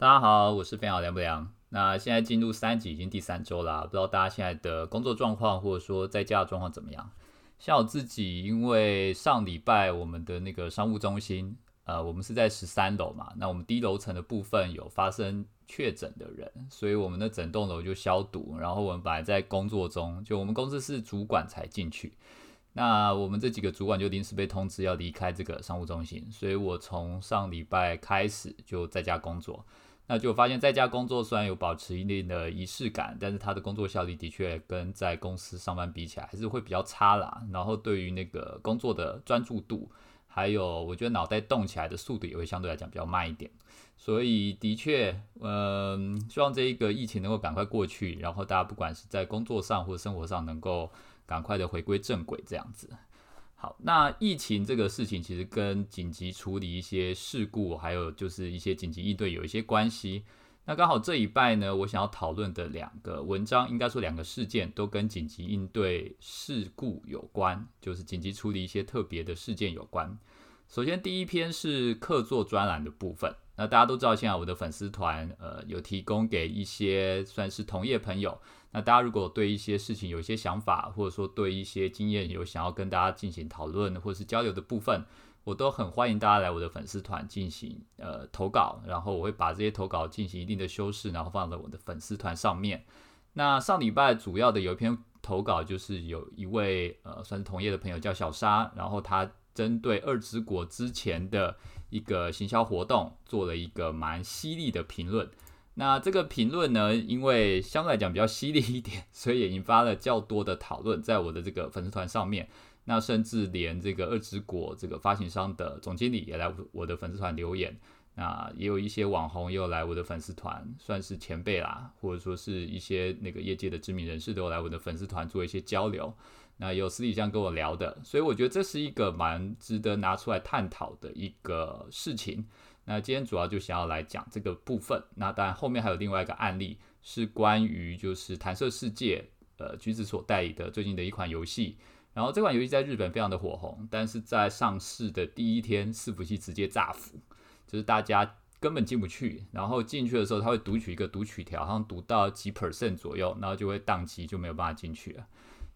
大家好，我是飞好凉不凉。那现在进入三级已经第三周啦，不知道大家现在的工作状况或者说在家的状况怎么样？像我自己，因为上礼拜我们的那个商务中心，呃，我们是在十三楼嘛，那我们低楼层的部分有发生确诊的人，所以我们的整栋楼就消毒。然后我们本来在工作中，就我们公司是主管才进去。那我们这几个主管就临时被通知要离开这个商务中心，所以我从上礼拜开始就在家工作。那就发现在家工作虽然有保持一定的仪式感，但是他的工作效率的确跟在公司上班比起来还是会比较差啦。然后对于那个工作的专注度，还有我觉得脑袋动起来的速度也会相对来讲比较慢一点。所以的确，嗯，希望这一个疫情能够赶快过去，然后大家不管是在工作上或者生活上能够。赶快的回归正轨，这样子。好，那疫情这个事情其实跟紧急处理一些事故，还有就是一些紧急应对有一些关系。那刚好这一拜呢，我想要讨论的两个文章，应该说两个事件都跟紧急应对事故有关，就是紧急处理一些特别的事件有关。首先第一篇是客座专栏的部分。那大家都知道，现在我的粉丝团，呃，有提供给一些算是同业朋友。那大家如果对一些事情有一些想法，或者说对一些经验有想要跟大家进行讨论或是交流的部分，我都很欢迎大家来我的粉丝团进行呃投稿。然后我会把这些投稿进行一定的修饰，然后放在我的粉丝团上面。那上礼拜主要的有一篇投稿，就是有一位呃算是同业的朋友叫小沙，然后他针对二之国之前的。一个行销活动做了一个蛮犀利的评论，那这个评论呢，因为相对来讲比较犀利一点，所以也引发了较多的讨论，在我的这个粉丝团上面，那甚至连这个二之国这个发行商的总经理也来我的粉丝团留言，那也有一些网红也有来我的粉丝团，算是前辈啦，或者说是一些那个业界的知名人士都来我的粉丝团做一些交流。那有私底下跟我聊的，所以我觉得这是一个蛮值得拿出来探讨的一个事情。那今天主要就想要来讲这个部分。那当然后面还有另外一个案例，是关于就是弹射世界，呃，橘子所代理的最近的一款游戏。然后这款游戏在日本非常的火红，但是在上市的第一天，伺服器直接炸服，就是大家根本进不去。然后进去的时候，它会读取一个读取条，好像读到几 percent 左右，然后就会宕机，就没有办法进去了。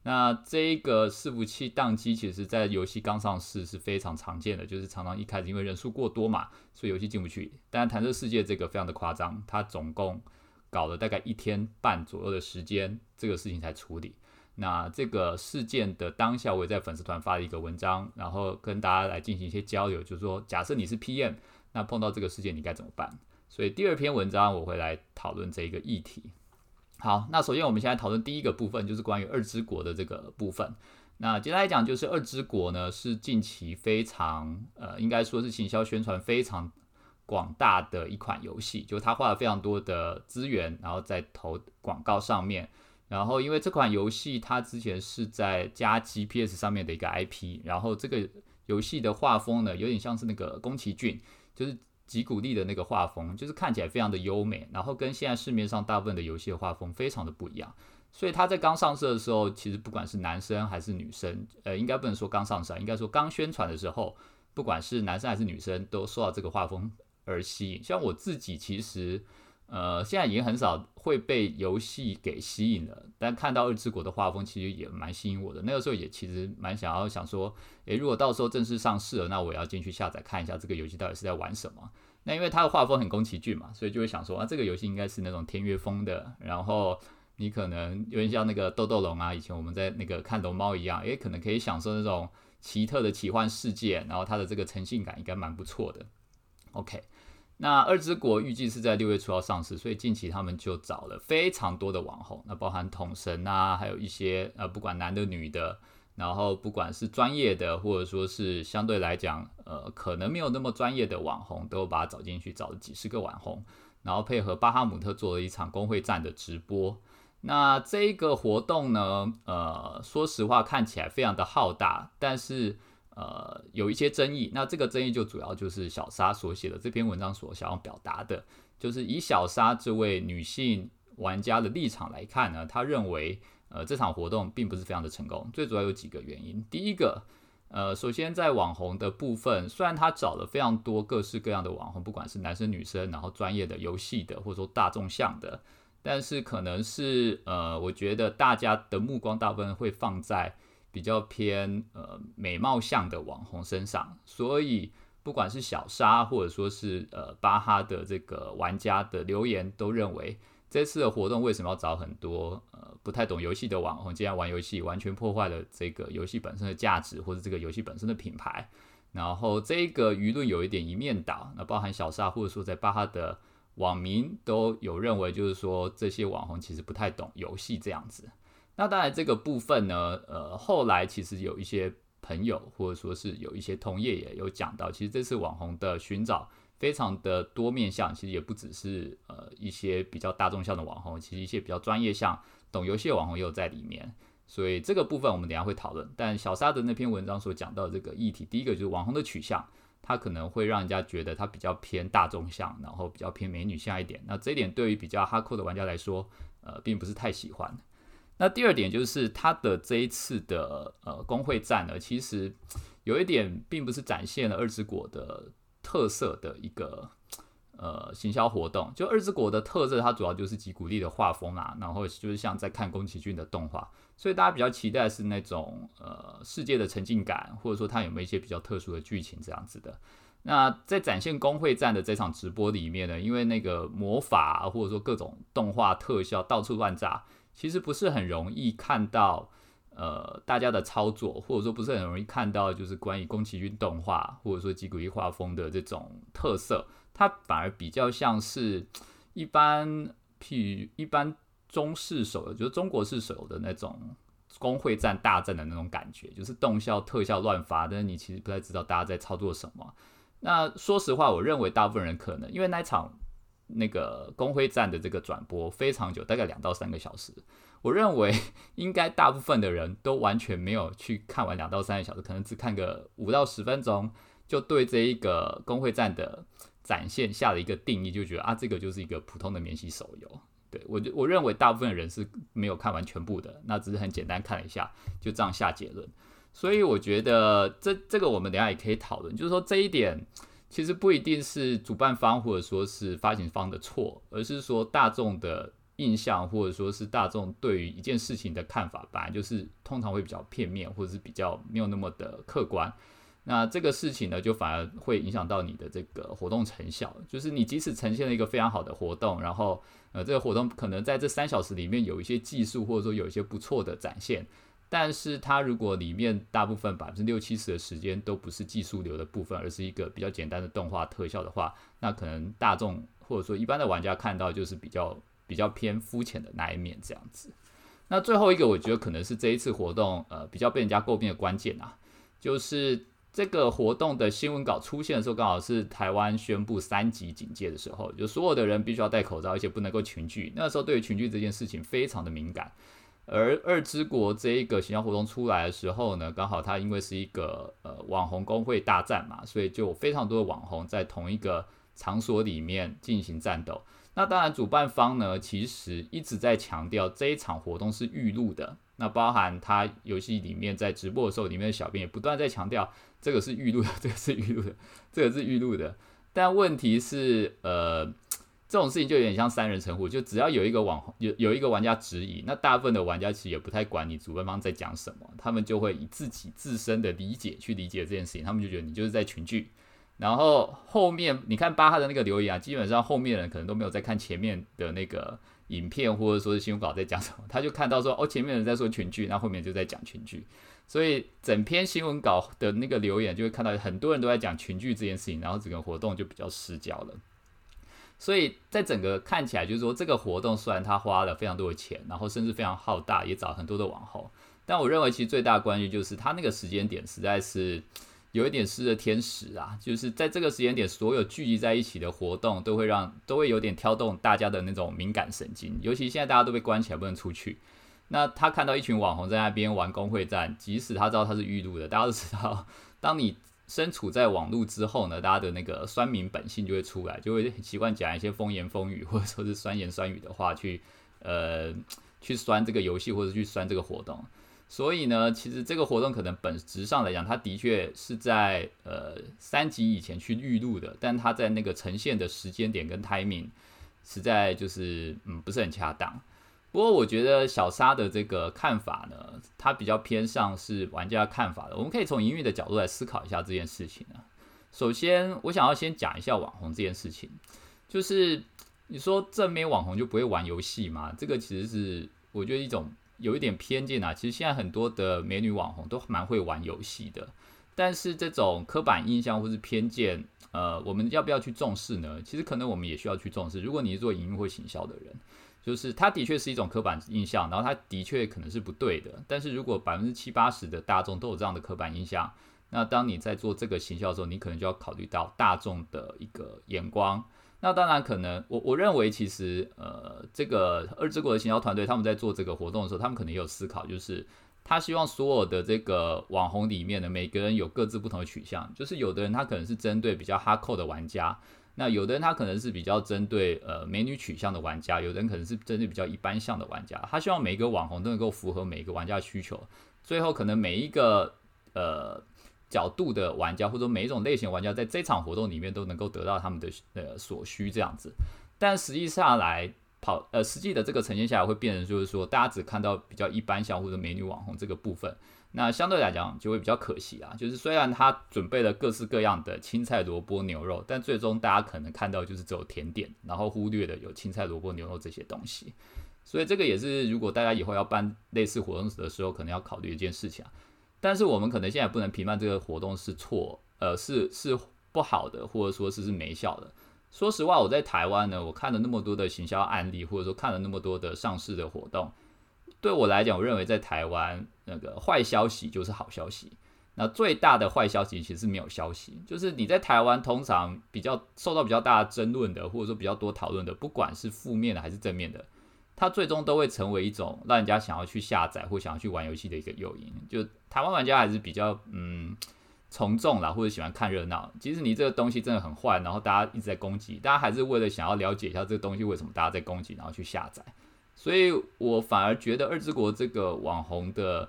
那这个伺服器宕机，其实在游戏刚上市是非常常见的，就是常常一开始因为人数过多嘛，所以游戏进不去。但弹射世界这个非常的夸张，它总共搞了大概一天半左右的时间，这个事情才处理。那这个事件的当下，我也在粉丝团发了一个文章，然后跟大家来进行一些交流，就是说，假设你是 PM，那碰到这个事件你该怎么办？所以第二篇文章我会来讨论这一个议题。好，那首先我们现在讨论第一个部分，就是关于二之国的这个部分。那简单来讲，就是二之国呢是近期非常呃，应该说是行销宣传非常广大的一款游戏，就他花了非常多的资源，然后在投广告上面。然后因为这款游戏它之前是在加 GPS 上面的一个 IP，然后这个游戏的画风呢有点像是那个宫崎骏，就是。吉古力的那个画风，就是看起来非常的优美，然后跟现在市面上大部分的游戏的画风非常的不一样。所以他在刚上市的时候，其实不管是男生还是女生，呃，应该不能说刚上市，应该说刚宣传的时候，不管是男生还是女生，都受到这个画风而吸引。像我自己其实。呃，现在已经很少会被游戏给吸引了，但看到二之国的画风，其实也蛮吸引我的。那个时候也其实蛮想要想说，诶，如果到时候正式上市了，那我要进去下载看一下这个游戏到底是在玩什么。那因为它的画风很宫崎骏嘛，所以就会想说，啊，这个游戏应该是那种天乐风的，然后你可能有点像那个豆豆龙啊，以前我们在那个看龙猫一样，诶，可能可以享受那种奇特的奇幻世界，然后它的这个诚信感应该蛮不错的。OK。那二之国预计是在六月初要上市，所以近期他们就找了非常多的网红，那包含统神啊，还有一些呃不管男的女的，然后不管是专业的或者说是相对来讲呃可能没有那么专业的网红，都把它找进去，找了几十个网红，然后配合巴哈姆特做了一场工会战的直播。那这个活动呢，呃，说实话看起来非常的浩大，但是。呃，有一些争议，那这个争议就主要就是小沙所写的这篇文章所想要表达的，就是以小沙这位女性玩家的立场来看呢，她认为呃这场活动并不是非常的成功，最主要有几个原因。第一个，呃，首先在网红的部分，虽然他找了非常多各式各样的网红，不管是男生女生，然后专业的、游戏的，或者说大众向的，但是可能是呃，我觉得大家的目光大部分会放在比较偏呃美貌向的网红身上，所以。不管是小沙，或者说是呃巴哈的这个玩家的留言，都认为这次的活动为什么要找很多呃不太懂游戏的网红，竟然玩游戏，完全破坏了这个游戏本身的价值，或者这个游戏本身的品牌。然后这个舆论有一点一面倒，那包含小沙，或者说在巴哈的网民都有认为，就是说这些网红其实不太懂游戏这样子。那当然这个部分呢，呃后来其实有一些。朋友或者说是有一些同业也有讲到，其实这次网红的寻找非常的多面向，其实也不只是呃一些比较大众向的网红，其实一些比较专业向懂游戏的网红也有在里面。所以这个部分我们等下会讨论。但小沙的那篇文章所讲到这个议题，第一个就是网红的取向，它可能会让人家觉得它比较偏大众向，然后比较偏美女向一点。那这一点对于比较哈扣的玩家来说，呃，并不是太喜欢。那第二点就是他的这一次的呃工会战呢，其实有一点并不是展现了二之国的特色的一个呃行销活动。就二之国的特色，它主要就是吉古力的画风啊，然后就是像在看宫崎骏的动画，所以大家比较期待是那种呃世界的沉浸感，或者说它有没有一些比较特殊的剧情这样子的。那在展现工会战的这场直播里面呢，因为那个魔法或者说各种动画特效到处乱炸。其实不是很容易看到，呃，大家的操作，或者说不是很容易看到，就是关于宫崎骏动画或者说吉古力画风的这种特色，它反而比较像是一般，譬如一般中式手游，就是中国式手游的那种工会战大战的那种感觉，就是动效特效乱发，但是你其实不太知道大家在操作什么。那说实话，我认为大部分人可能因为那场。那个工会战的这个转播非常久，大概两到三个小时。我认为 应该大部分的人都完全没有去看完两到三个小时，可能只看个五到十分钟，就对这一个工会战的展现下了一个定义，就觉得啊，这个就是一个普通的免洗手游。对我，我认为大部分人是没有看完全部的，那只是很简单看了一下，就这样下结论。所以我觉得这这个我们等下也可以讨论，就是说这一点。其实不一定是主办方或者说是发行方的错，而是说大众的印象或者说是大众对于一件事情的看法，本来就是通常会比较片面，或者是比较没有那么的客观。那这个事情呢，就反而会影响到你的这个活动成效。就是你即使呈现了一个非常好的活动，然后呃，这个活动可能在这三小时里面有一些技术或者说有一些不错的展现。但是它如果里面大部分百分之六七十的时间都不是技术流的部分，而是一个比较简单的动画特效的话，那可能大众或者说一般的玩家看到就是比较比较偏肤浅的那一面这样子。那最后一个我觉得可能是这一次活动呃比较被人家诟病的关键啊，就是这个活动的新闻稿出现的时候，刚好是台湾宣布三级警戒的时候，就所有的人必须要戴口罩，而且不能够群聚。那时候对于群聚这件事情非常的敏感。而二之国这一个形象活动出来的时候呢，刚好它因为是一个呃网红工会大战嘛，所以就有非常多的网红在同一个场所里面进行战斗。那当然主办方呢，其实一直在强调这一场活动是预录的。那包含他游戏里面在直播的时候，里面的小编也不断在强调这个是预录的，这个是预录的，这个是预录的。但问题是，呃。这种事情就有点像三人成虎，就只要有一个网红有有一个玩家质疑，那大部分的玩家其实也不太管你主办方在讲什么，他们就会以自己自身的理解去理解这件事情，他们就觉得你就是在群聚。然后后面你看巴哈的那个留言啊，基本上后面人可能都没有在看前面的那个影片或者说是新闻稿在讲什么，他就看到说哦前面人在说群聚，那后面就在讲群聚，所以整篇新闻稿的那个留言就会看到很多人都在讲群聚这件事情，然后整个活动就比较失焦了。所以在整个看起来，就是说这个活动虽然他花了非常多的钱，然后甚至非常浩大，也找很多的网红，但我认为其实最大关系就是他那个时间点实在是 有一点失了天时啊！就是在这个时间点，所有聚集在一起的活动都会让都会有点挑动大家的那种敏感神经，尤其现在大家都被关起来不能出去，那他看到一群网红在那边玩工会战，即使他知道他是预录的，大家都知道，当你。身处在网络之后呢，大家的那个酸民本性就会出来，就会习惯讲一些风言风语或者说是酸言酸语的话去，呃，去酸这个游戏或者去酸这个活动。所以呢，其实这个活动可能本质上来讲，它的确是在呃三级以前去预录的，但它在那个呈现的时间点跟 timing 实在就是嗯不是很恰当。不过我觉得小沙的这个看法呢，它比较偏向是玩家看法的。我们可以从营运的角度来思考一下这件事情啊。首先，我想要先讲一下网红这件事情，就是你说正面网红就不会玩游戏吗？这个其实是我觉得一种。有一点偏见啊，其实现在很多的美女网红都蛮会玩游戏的，但是这种刻板印象或是偏见，呃，我们要不要去重视呢？其实可能我们也需要去重视。如果你是做营运或行销的人，就是它的确是一种刻板印象，然后它的确可能是不对的。但是如果百分之七八十的大众都有这样的刻板印象，那当你在做这个行销的时候，你可能就要考虑到大众的一个眼光。那当然可能，我我认为其实，呃，这个二之国的行销团队他们在做这个活动的时候，他们可能也有思考，就是他希望所有的这个网红里面的每个人有各自不同的取向，就是有的人他可能是针对比较哈扣的玩家，那有的人他可能是比较针对呃美女取向的玩家，有的人可能是针对比较一般向的玩家，他希望每一个网红都能够符合每一个玩家需求，最后可能每一个呃。角度的玩家，或者每一种类型玩家，在这场活动里面都能够得到他们的呃所需这样子。但实际上来跑呃实际的这个呈现下来，会变成就是说，大家只看到比较一般向或者美女网红这个部分，那相对来讲就会比较可惜啊。就是虽然他准备了各式各样的青菜萝卜牛肉，但最终大家可能看到就是只有甜点，然后忽略了有青菜萝卜牛肉这些东西。所以这个也是如果大家以后要办类似活动的时候，可能要考虑一件事情啊。但是我们可能现在不能评判这个活动是错，呃，是是不好的，或者说是是没效的。说实话，我在台湾呢，我看了那么多的行销案例，或者说看了那么多的上市的活动，对我来讲，我认为在台湾那个坏消息就是好消息。那最大的坏消息其实是没有消息，就是你在台湾通常比较受到比较大的争论的，或者说比较多讨论的，不管是负面的还是正面的。它最终都会成为一种让人家想要去下载或想要去玩游戏的一个诱因。就台湾玩家还是比较嗯从众啦，或者喜欢看热闹。即使你这个东西真的很坏，然后大家一直在攻击，大家还是为了想要了解一下这个东西为什么大家在攻击，然后去下载。所以我反而觉得二之国这个网红的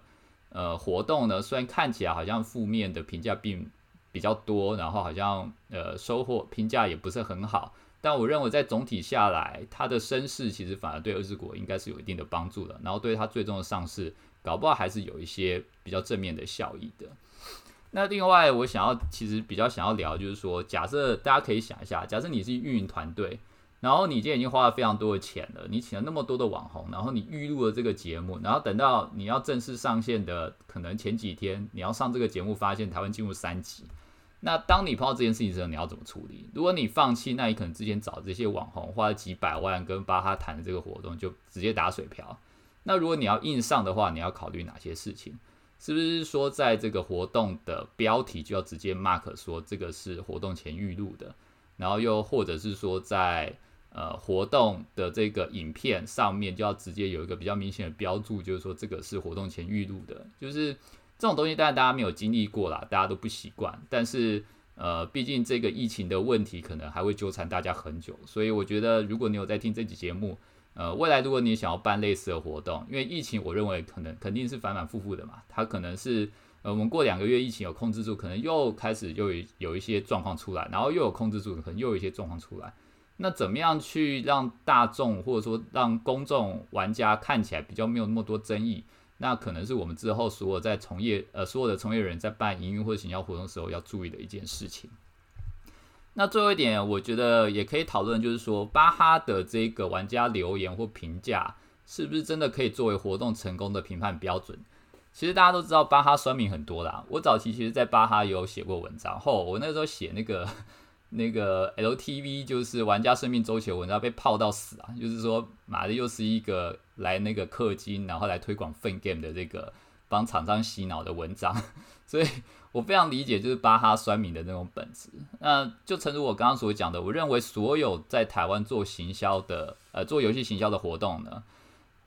呃活动呢，虽然看起来好像负面的评价并比较多，然后好像呃收获评价也不是很好。但我认为，在总体下来，它的声势其实反而对二之国应该是有一定的帮助的，然后对它最终的上市，搞不好还是有一些比较正面的效益的。那另外，我想要其实比较想要聊，就是说，假设大家可以想一下，假设你是运营团队，然后你今天已经花了非常多的钱了，你请了那么多的网红，然后你预录了这个节目，然后等到你要正式上线的可能前几天，你要上这个节目，发现台湾进入三级。那当你碰到这件事情的时候，你要怎么处理？如果你放弃，那你可能之前找这些网红花了几百万跟巴哈谈的这个活动就直接打水漂。那如果你要硬上的话，你要考虑哪些事情？是不是说在这个活动的标题就要直接 mark 说这个是活动前预录的？然后又或者是说在呃活动的这个影片上面就要直接有一个比较明显的标注，就是说这个是活动前预录的，就是。这种东西当然大家没有经历过啦，大家都不习惯。但是，呃，毕竟这个疫情的问题可能还会纠缠大家很久，所以我觉得如果你有在听这期节目，呃，未来如果你想要办类似的活动，因为疫情我认为可能肯定是反反复复的嘛，它可能是呃我们过两个月疫情有控制住，可能又开始又有有一些状况出来，然后又有控制住，可能又有一些状况出来。那怎么样去让大众或者说让公众玩家看起来比较没有那么多争议？那可能是我们之后所有在从业呃所有的从业人在办营运或者行销活动时候要注意的一件事情。那最后一点，我觉得也可以讨论，就是说巴哈的这个玩家留言或评价，是不是真的可以作为活动成功的评判标准？其实大家都知道巴哈酸民很多啦，我早期其实在巴哈有写过文章，后我那时候写那个。那个 LTV 就是玩家生命周期的文章被泡到死啊！就是说，妈的又是一个来那个氪金，然后来推广 Fun Game 的这个帮厂商洗脑的文章，所以我非常理解就是巴哈酸民的那种本质。那就诚如我刚刚所讲的，我认为所有在台湾做行销的，呃，做游戏行销的活动呢，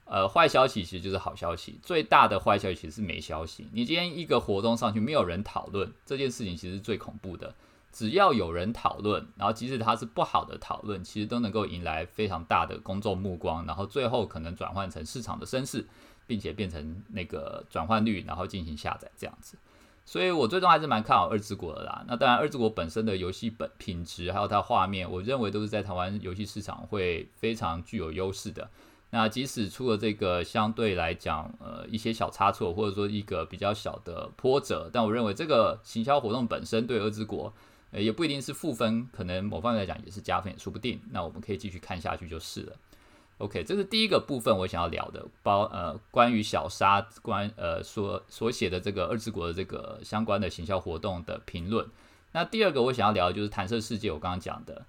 呃，坏消息其实就是好消息。最大的坏消息其实是没消息。你今天一个活动上去没有人讨论这件事情，其实是最恐怖的。只要有人讨论，然后即使它是不好的讨论，其实都能够引来非常大的公众目光，然后最后可能转换成市场的声势。并且变成那个转换率，然后进行下载这样子。所以我最终还是蛮看好二之国的啦。那当然，二之国本身的游戏本品质还有它画面，我认为都是在台湾游戏市场会非常具有优势的。那即使出了这个相对来讲，呃，一些小差错，或者说一个比较小的波折，但我认为这个行销活动本身对二之国，呃，也不一定是负分，可能某方面来讲也是加分，也说不定。那我们可以继续看下去就是了。OK，这是第一个部分我想要聊的，包呃关于小沙关呃所所写的这个二之国的这个相关的行销活动的评论。那第二个我想要聊的就是弹射世界，我刚刚讲的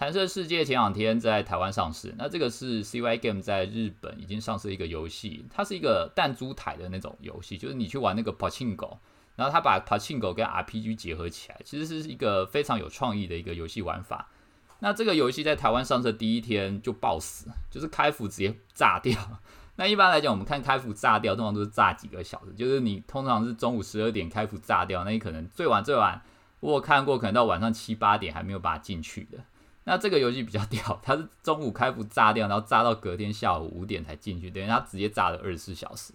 弹射世界前两天在台湾上市，那这个是 CY Game 在日本已经上市一个游戏，它是一个弹珠台的那种游戏，就是你去玩那个 Pachinko，然后它把 Pachinko 跟 RPG 结合起来，其实是一个非常有创意的一个游戏玩法。那这个游戏在台湾上市第一天就爆死，就是开服直接炸掉。那一般来讲，我们看开服炸掉，通常都是炸几个小时，就是你通常是中午十二点开服炸掉，那你可能最晚最晚我看过，可能到晚上七八点还没有把它进去的。那这个游戏比较屌，它是中午开服炸掉，然后炸到隔天下午五点才进去，等于它直接炸了二十四小时。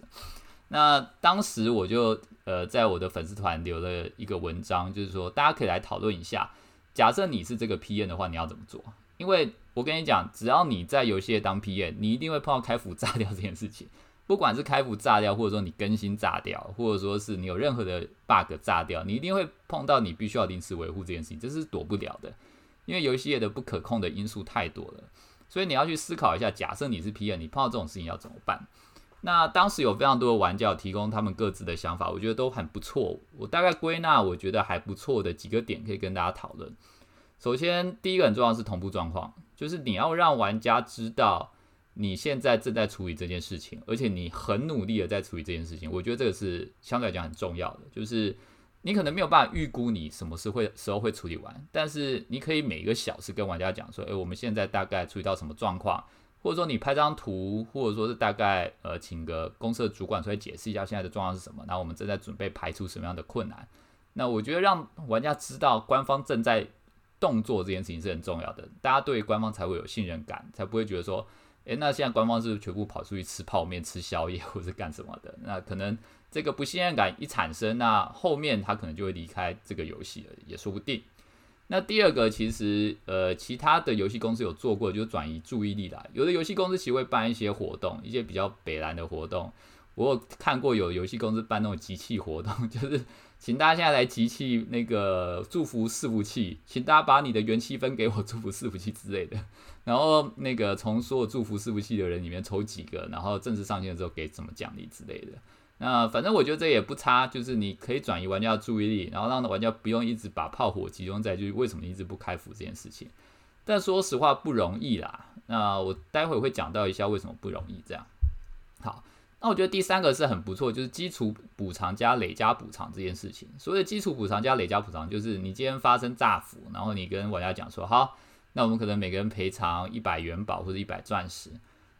那当时我就呃在我的粉丝团留了一个文章，就是说大家可以来讨论一下。假设你是这个 P N 的话，你要怎么做？因为我跟你讲，只要你在游戏当 P N，你一定会碰到开服炸掉这件事情。不管是开服炸掉，或者说你更新炸掉，或者说是你有任何的 bug 炸掉，你一定会碰到你必须要临时维护这件事情，这是躲不了的。因为游戏业的不可控的因素太多了，所以你要去思考一下，假设你是 PM，你碰到这种事情要怎么办？那当时有非常多的玩家提供他们各自的想法，我觉得都很不错。我大概归纳，我觉得还不错的几个点可以跟大家讨论。首先，第一个很重要是同步状况，就是你要让玩家知道你现在正在处理这件事情，而且你很努力的在处理这件事情。我觉得这个是相对来讲很重要的，就是你可能没有办法预估你什么时会时候会处理完，但是你可以每一个小时跟玩家讲说，诶，我们现在大概处理到什么状况。或者说你拍张图，或者说是大概呃，请个公司的主管出来解释一下现在的状况是什么。那我们正在准备排除什么样的困难？那我觉得让玩家知道官方正在动作这件事情是很重要的，大家对官方才会有信任感，才不会觉得说，诶，那现在官方是全部跑出去吃泡面、吃宵夜或者干什么的？那可能这个不信任感一产生，那后面他可能就会离开这个游戏了，也说不定。那第二个，其实呃，其他的游戏公司有做过，就是转移注意力来。有的游戏公司其实会办一些活动，一些比较北蓝的活动。我有看过有游戏公司办那种集气活动，就是请大家现在来集气那个祝福伺服器，请大家把你的元气分给我祝福伺服器之类的。然后那个从所有祝福伺服器的人里面抽几个，然后正式上线之后给什么奖励之类的。那反正我觉得这也不差，就是你可以转移玩家的注意力，然后让玩家不用一直把炮火集中在就是为什么一直不开服这件事情。但说实话不容易啦。那我待会会讲到一下为什么不容易。这样好，那我觉得第三个是很不错，就是基础补偿加累加补偿这件事情。所谓的基础补偿加累加补偿，就是你今天发生炸服，然后你跟玩家讲说，好，那我们可能每个人赔偿一百元宝或者一百钻石。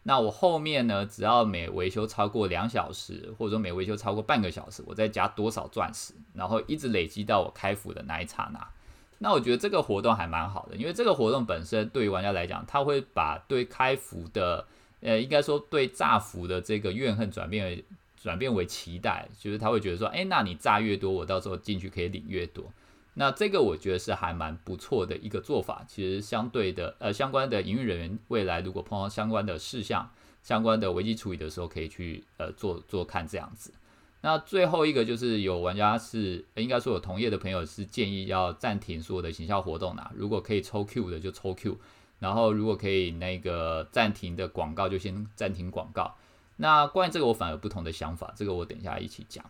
那我后面呢？只要每维修超过两小时，或者说每维修超过半个小时，我再加多少钻石，然后一直累积到我开服的那一刹那。那我觉得这个活动还蛮好的，因为这个活动本身对于玩家来讲，他会把对开服的，呃，应该说对炸服的这个怨恨转变为转变为期待，就是他会觉得说，哎，那你炸越多，我到时候进去可以领越多。那这个我觉得是还蛮不错的一个做法。其实相对的，呃，相关的营运人员未来如果碰到相关的事项、相关的危机处理的时候，可以去呃做做看这样子。那最后一个就是有玩家是应该说有同业的朋友是建议要暂停所有的行销活动的，如果可以抽 Q 的就抽 Q，然后如果可以那个暂停的广告就先暂停广告。那关于这个我反而不同的想法，这个我等一下一起讲。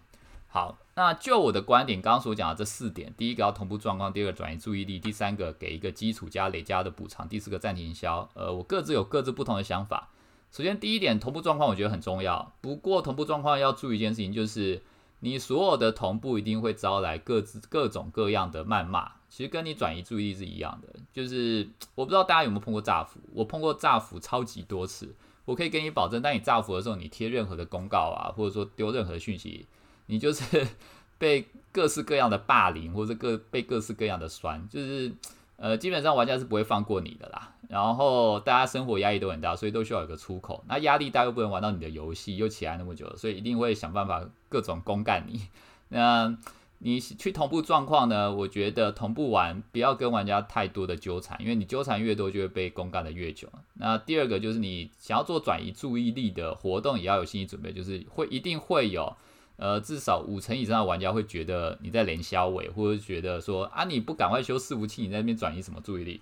好，那就我的观点，刚刚所讲的这四点，第一个要同步状况，第二个转移注意力，第三个给一个基础加累加的补偿，第四个暂停销。呃，我各自有各自不同的想法。首先，第一点同步状况我觉得很重要，不过同步状况要注意一件事情，就是你所有的同步一定会招来各自各种各样的谩骂，其实跟你转移注意力是一样的。就是我不知道大家有没有碰过炸服，我碰过炸服超级多次，我可以跟你保证，当你炸服的时候，你贴任何的公告啊，或者说丢任何讯息。你就是 被各式各样的霸凌，或者各被各式各样的酸，就是呃，基本上玩家是不会放过你的啦。然后大家生活压力都很大，所以都需要有个出口。那压力大又不能玩到你的游戏，又起来那么久，所以一定会想办法各种公干你。那你去同步状况呢？我觉得同步玩不要跟玩家太多的纠缠，因为你纠缠越多，就会被公干的越久。那第二个就是你想要做转移注意力的活动，也要有心理准备，就是会一定会有。呃，至少五成以上的玩家会觉得你在连消尾，或者觉得说啊，你不赶快修伺服器，你在那边转移什么注意力？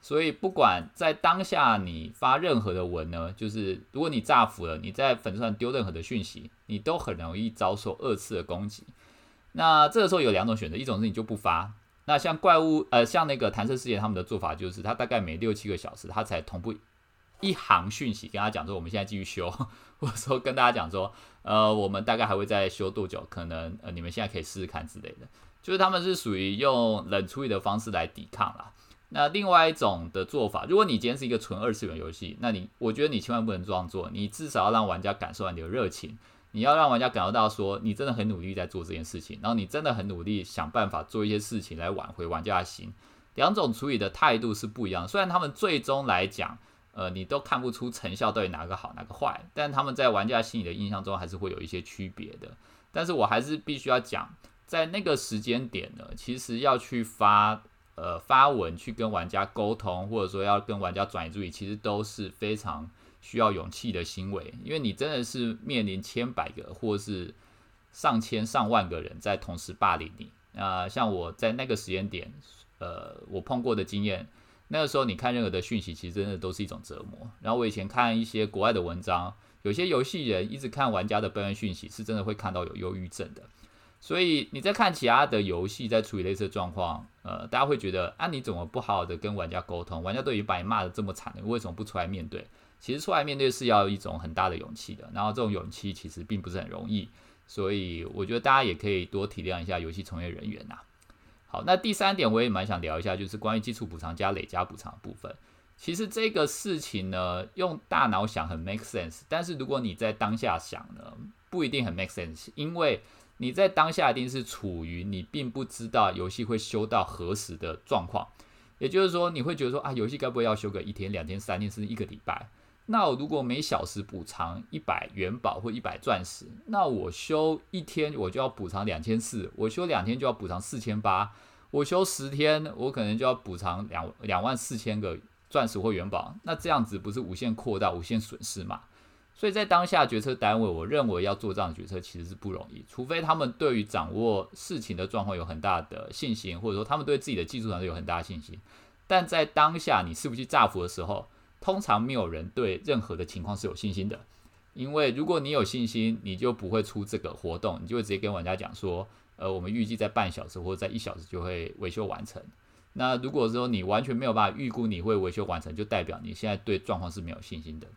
所以不管在当下你发任何的文呢，就是如果你炸服了，你在粉丝上丢任何的讯息，你都很容易遭受二次的攻击。那这个时候有两种选择，一种是你就不发。那像怪物，呃，像那个弹射世界他们的做法就是，他大概每六七个小时，他才同步一行讯息跟他讲说，我们现在继续修。或者说跟大家讲说，呃，我们大概还会再修多久？可能呃，你们现在可以试试看之类的。就是他们是属于用冷处理的方式来抵抗啦。那另外一种的做法，如果你今天是一个纯二次元游戏，那你我觉得你千万不能这样做。你至少要让玩家感受到你的热情，你要让玩家感受到说你真的很努力在做这件事情，然后你真的很努力想办法做一些事情来挽回玩家的心。两种处理的态度是不一样，虽然他们最终来讲。呃，你都看不出成效到底哪个好哪个坏，但他们在玩家心里的印象中还是会有一些区别的。但是我还是必须要讲，在那个时间点呢，其实要去发呃发文去跟玩家沟通，或者说要跟玩家转移注意，其实都是非常需要勇气的行为，因为你真的是面临千百个或是上千上万个人在同时霸凌你。啊，像我在那个时间点，呃，我碰过的经验。那个时候，你看任何的讯息，其实真的都是一种折磨。然后我以前看一些国外的文章，有些游戏人一直看玩家的抱怨讯息，是真的会看到有忧郁症的。所以你在看其他的游戏，在处理类似的状况，呃，大家会觉得啊，你怎么不好好的跟玩家沟通？玩家都已经把你骂的这么惨了，为什么不出来面对？其实出来面对是要一种很大的勇气的。然后这种勇气其实并不是很容易，所以我觉得大家也可以多体谅一下游戏从业人员呐。好，那第三点我也蛮想聊一下，就是关于基础补偿加累加补偿部分。其实这个事情呢，用大脑想很 make sense，但是如果你在当下想呢，不一定很 make sense，因为你在当下一定是处于你并不知道游戏会修到何时的状况，也就是说，你会觉得说啊，游戏该不会要修个一天、两天、三天，甚至一个礼拜？那我如果每小时补偿一百元宝或一百钻石，那我休一天我就要补偿两千四，我休两天就要补偿四千八，我休十天我可能就要补偿两两万四千个钻石或元宝，那这样子不是无限扩大、无限损失嘛？所以在当下决策单位，我认为要做这样的决策其实是不容易，除非他们对于掌握事情的状况有很大的信心，或者说他们对自己的技术团队有很大的信心。但在当下你是不是炸服的时候？通常没有人对任何的情况是有信心的，因为如果你有信心，你就不会出这个活动，你就会直接跟玩家讲说，呃，我们预计在半小时或者在一小时就会维修完成。那如果说你完全没有办法预估你会维修完成，就代表你现在对状况是没有信心的。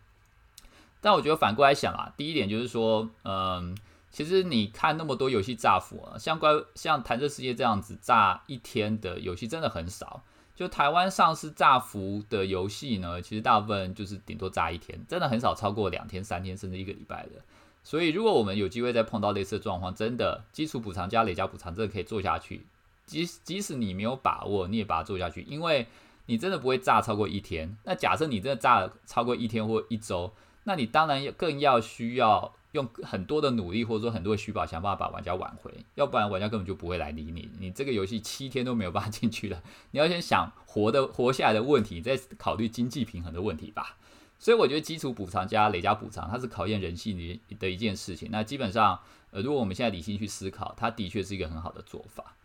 但我觉得反过来想啊，第一点就是说，嗯，其实你看那么多游戏炸服啊，像怪像弹射世界这样子炸一天的游戏真的很少。就台湾上市炸服的游戏呢，其实大部分就是顶多炸一天，真的很少超过两天、三天甚至一个礼拜的。所以如果我们有机会再碰到类似的状况，真的基础补偿加累加补偿，真的可以做下去。即即使你没有把握，你也把它做下去，因为你真的不会炸超过一天。那假设你真的炸了超过一天或一周，那你当然更要需要。用很多的努力，或者说很多的虚宝，想办法把玩家挽回，要不然玩家根本就不会来理你。你这个游戏七天都没有办法进去了，你要先想活的活下来的问题，再考虑经济平衡的问题吧。所以我觉得基础补偿加累加补偿，它是考验人性的的一件事情。那基本上，呃，如果我们现在理性去思考，它的确是一个很好的做法。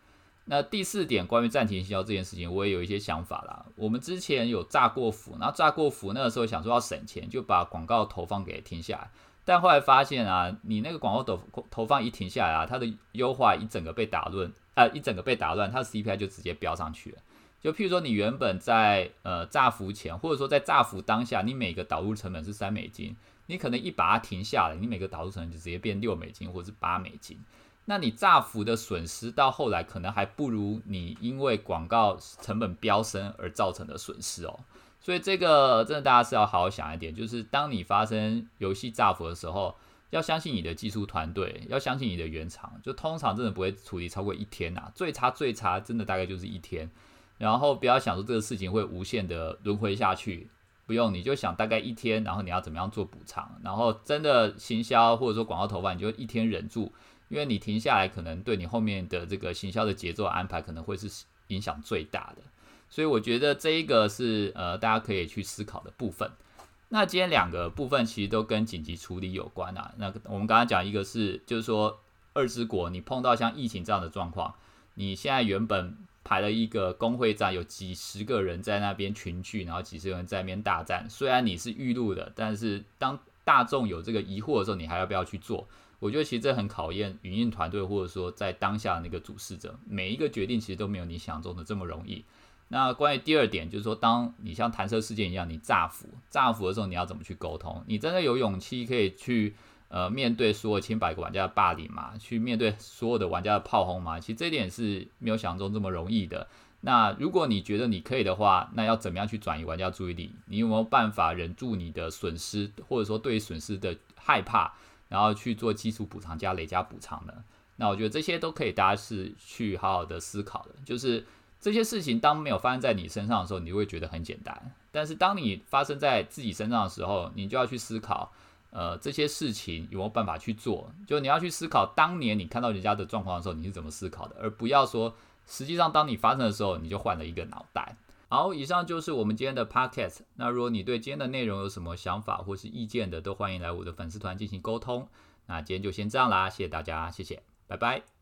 那第四点，关于暂停营销这件事情，我也有一些想法啦。我们之前有炸过服，然后炸过服，那个时候想说要省钱，就把广告投放给停下来。但后来发现啊，你那个广告投投放一停下来啊，它的优化一整个被打乱，呃，一整个被打乱，它的 CPI 就直接飙上去了。就譬如说，你原本在呃炸服前，或者说在炸服当下，你每个导入成本是三美金，你可能一把它停下来，你每个导入成本就直接变六美金或者是八美金。那你炸服的损失到后来可能还不如你因为广告成本飙升而造成的损失哦。所以这个真的大家是要好好想一点，就是当你发生游戏炸服的时候，要相信你的技术团队，要相信你的原厂，就通常真的不会处理超过一天呐，最差最差真的大概就是一天。然后不要想说这个事情会无限的轮回下去，不用，你就想大概一天，然后你要怎么样做补偿，然后真的行销或者说广告投放，你就一天忍住，因为你停下来，可能对你后面的这个行销的节奏安排可能会是影响最大的。所以我觉得这一个是呃大家可以去思考的部分。那今天两个部分其实都跟紧急处理有关啊。那我们刚刚讲一个是就是说二之国，你碰到像疫情这样的状况，你现在原本。排了一个工会战，有几十个人在那边群聚，然后几十个人在那边大战。虽然你是预录的，但是当大众有这个疑惑的时候，你还要不要去做？我觉得其实这很考验营运团队，或者说在当下那个主事者，每一个决定其实都没有你想中的这么容易。那关于第二点，就是说，当你像弹射事件一样，你炸服炸服的时候，你要怎么去沟通？你真的有勇气可以去？呃，面对所有千百个玩家的霸凌吗，去面对所有的玩家的炮轰吗，其实这一点是没有想象中这么容易的。那如果你觉得你可以的话，那要怎么样去转移玩家注意力？你有没有办法忍住你的损失，或者说对损失的害怕，然后去做基础补偿加累加补偿呢？那我觉得这些都可以大家是去好好的思考的。就是这些事情当没有发生在你身上的时候，你就会觉得很简单；但是当你发生在自己身上的时候，你就要去思考。呃，这些事情有没有办法去做？就你要去思考，当年你看到人家的状况的时候，你是怎么思考的，而不要说，实际上当你发生的时候，你就换了一个脑袋。好，以上就是我们今天的 podcast。那如果你对今天的内容有什么想法或是意见的，都欢迎来我的粉丝团进行沟通。那今天就先这样啦，谢谢大家，谢谢，拜拜。